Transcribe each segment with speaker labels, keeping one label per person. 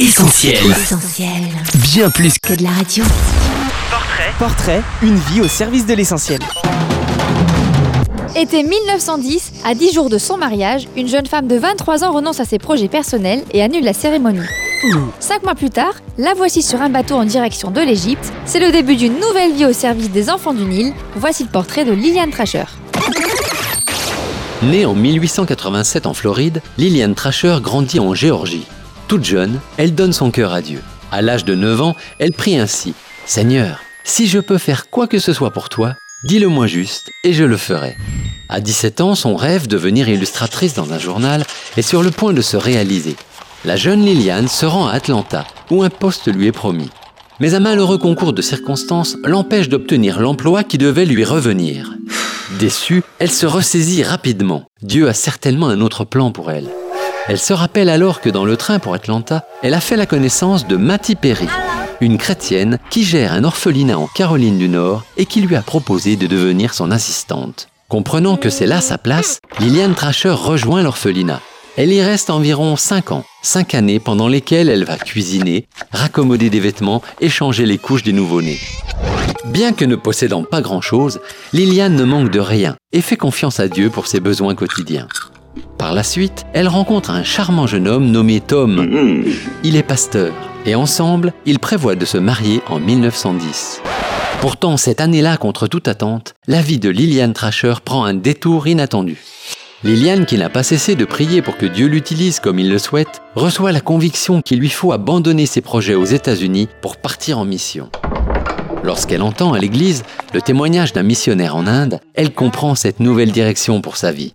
Speaker 1: Essentiel.
Speaker 2: Essentiel.
Speaker 1: Bien plus que
Speaker 2: Que de la radio.
Speaker 3: Portrait,
Speaker 4: Portrait, une vie au service de l'essentiel.
Speaker 5: Été 1910, à 10 jours de son mariage, une jeune femme de 23 ans renonce à ses projets personnels et annule la cérémonie. Cinq mois plus tard, la voici sur un bateau en direction de l'Égypte. C'est le début d'une nouvelle vie au service des enfants du Nil. Voici le portrait de Liliane Trasher.
Speaker 6: Née en 1887 en Floride, Lillian Trasher grandit en Géorgie. Toute jeune, elle donne son cœur à Dieu. À l'âge de 9 ans, elle prie ainsi Seigneur, si je peux faire quoi que ce soit pour toi, dis-le-moi juste et je le ferai. À 17 ans, son rêve de devenir illustratrice dans un journal est sur le point de se réaliser. La jeune Liliane se rend à Atlanta, où un poste lui est promis. Mais un malheureux concours de circonstances l'empêche d'obtenir l'emploi qui devait lui revenir. Déçue, elle se ressaisit rapidement. Dieu a certainement un autre plan pour elle. Elle se rappelle alors que dans le train pour Atlanta, elle a fait la connaissance de Matty Perry, une chrétienne qui gère un orphelinat en Caroline du Nord et qui lui a proposé de devenir son assistante. Comprenant que c'est là sa place, Liliane Trasher rejoint l'orphelinat. Elle y reste environ 5 ans, 5 années pendant lesquelles elle va cuisiner, raccommoder des vêtements et changer les couches des nouveau-nés. Bien que ne possédant pas grand-chose, Liliane ne manque de rien et fait confiance à Dieu pour ses besoins quotidiens. Par la suite, elle rencontre un charmant jeune homme nommé Tom. Il est pasteur et ensemble, ils prévoient de se marier en 1910. Pourtant, cette année-là, contre toute attente, la vie de Liliane Trasher prend un détour inattendu. Liliane, qui n'a pas cessé de prier pour que Dieu l'utilise comme il le souhaite, reçoit la conviction qu'il lui faut abandonner ses projets aux États-Unis pour partir en mission. Lorsqu'elle entend à l'église le témoignage d'un missionnaire en Inde, elle comprend cette nouvelle direction pour sa vie.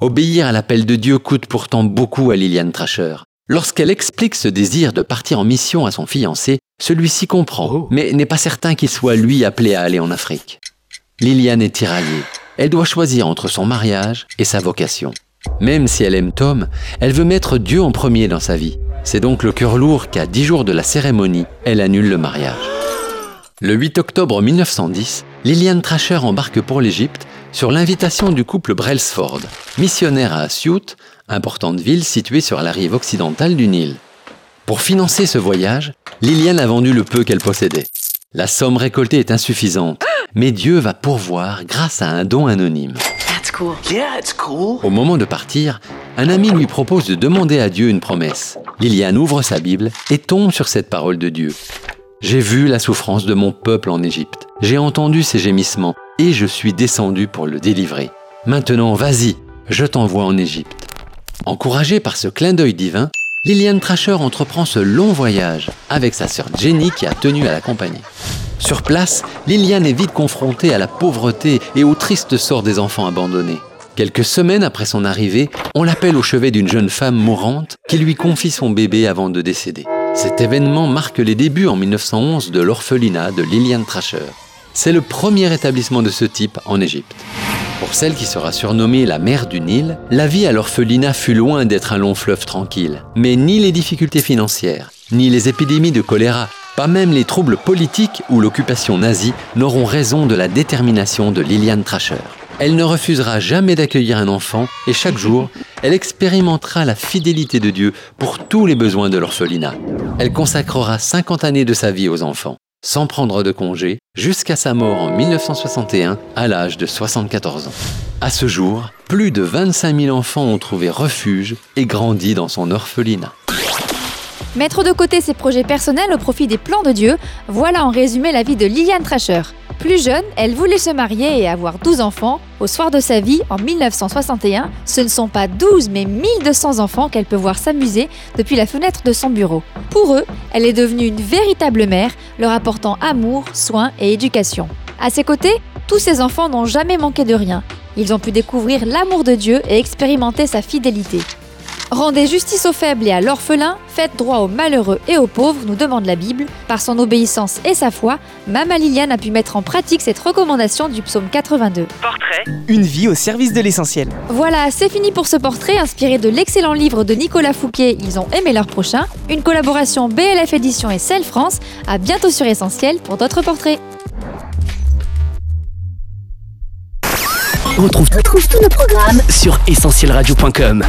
Speaker 6: Obéir à l'appel de Dieu coûte pourtant beaucoup à Liliane Trasher. Lorsqu'elle explique ce désir de partir en mission à son fiancé, celui-ci comprend, mais n'est pas certain qu'il soit lui appelé à aller en Afrique. Liliane est tiraillée. Elle doit choisir entre son mariage et sa vocation. Même si elle aime Tom, elle veut mettre Dieu en premier dans sa vie. C'est donc le cœur lourd qu'à dix jours de la cérémonie, elle annule le mariage. Le 8 octobre 1910, Liliane Trasher embarque pour l'Égypte sur l'invitation du couple Brailsford, missionnaire à Asyut, importante ville située sur la rive occidentale du Nil. Pour financer ce voyage, Liliane a vendu le peu qu'elle possédait. La somme récoltée est insuffisante, mais Dieu va pourvoir grâce à un don anonyme.
Speaker 1: Yeah, it's cool.
Speaker 6: Au moment de partir, un ami lui propose de demander à Dieu une promesse. Liliane ouvre sa Bible et tombe sur cette parole de Dieu. J'ai vu la souffrance de mon peuple en Égypte. J'ai entendu ses gémissements et je suis descendu pour le délivrer. Maintenant, vas-y, je t'envoie en Égypte. Encouragée par ce clin d'œil divin, Liliane Trasher entreprend ce long voyage avec sa sœur Jenny qui a tenu à l'accompagner. Sur place, Liliane est vite confrontée à la pauvreté et au triste sort des enfants abandonnés. Quelques semaines après son arrivée, on l'appelle au chevet d'une jeune femme mourante qui lui confie son bébé avant de décéder. Cet événement marque les débuts en 1911 de l'orphelinat de Liliane Trasher. C'est le premier établissement de ce type en Égypte. Pour celle qui sera surnommée la mère du Nil, la vie à l'orphelinat fut loin d'être un long fleuve tranquille. Mais ni les difficultés financières, ni les épidémies de choléra, pas même les troubles politiques ou l'occupation nazie n'auront raison de la détermination de Liliane Trasher. Elle ne refusera jamais d'accueillir un enfant et chaque jour, elle expérimentera la fidélité de Dieu pour tous les besoins de l'orphelinat. Elle consacrera 50 années de sa vie aux enfants, sans prendre de congé, jusqu'à sa mort en 1961 à l'âge de 74 ans. À ce jour, plus de 25 000 enfants ont trouvé refuge et grandi dans son orphelinat.
Speaker 5: Mettre de côté ses projets personnels au profit des plans de Dieu, voilà en résumé la vie de Liliane Trasher. Plus jeune, elle voulait se marier et avoir 12 enfants. Au soir de sa vie, en 1961, ce ne sont pas 12 mais 1200 enfants qu'elle peut voir s'amuser depuis la fenêtre de son bureau. Pour eux, elle est devenue une véritable mère, leur apportant amour, soins et éducation. À ses côtés, tous ces enfants n'ont jamais manqué de rien. Ils ont pu découvrir l'amour de Dieu et expérimenter sa fidélité. Rendez justice aux faibles et à l'orphelin, faites droit aux malheureux et aux pauvres, nous demande la Bible. Par son obéissance et sa foi, Mama Liliane a pu mettre en pratique cette recommandation du psaume 82.
Speaker 3: portrait,
Speaker 4: Une vie au service de l'essentiel.
Speaker 5: Voilà, c'est fini pour ce portrait inspiré de l'excellent livre de Nicolas Fouquet, Ils ont aimé leur prochain, une collaboration BLF Édition et Celle France. À bientôt sur Essentiel pour d'autres portraits.
Speaker 1: On retrouve
Speaker 2: Retrouve tous nos programmes
Speaker 1: sur essentielradio.com.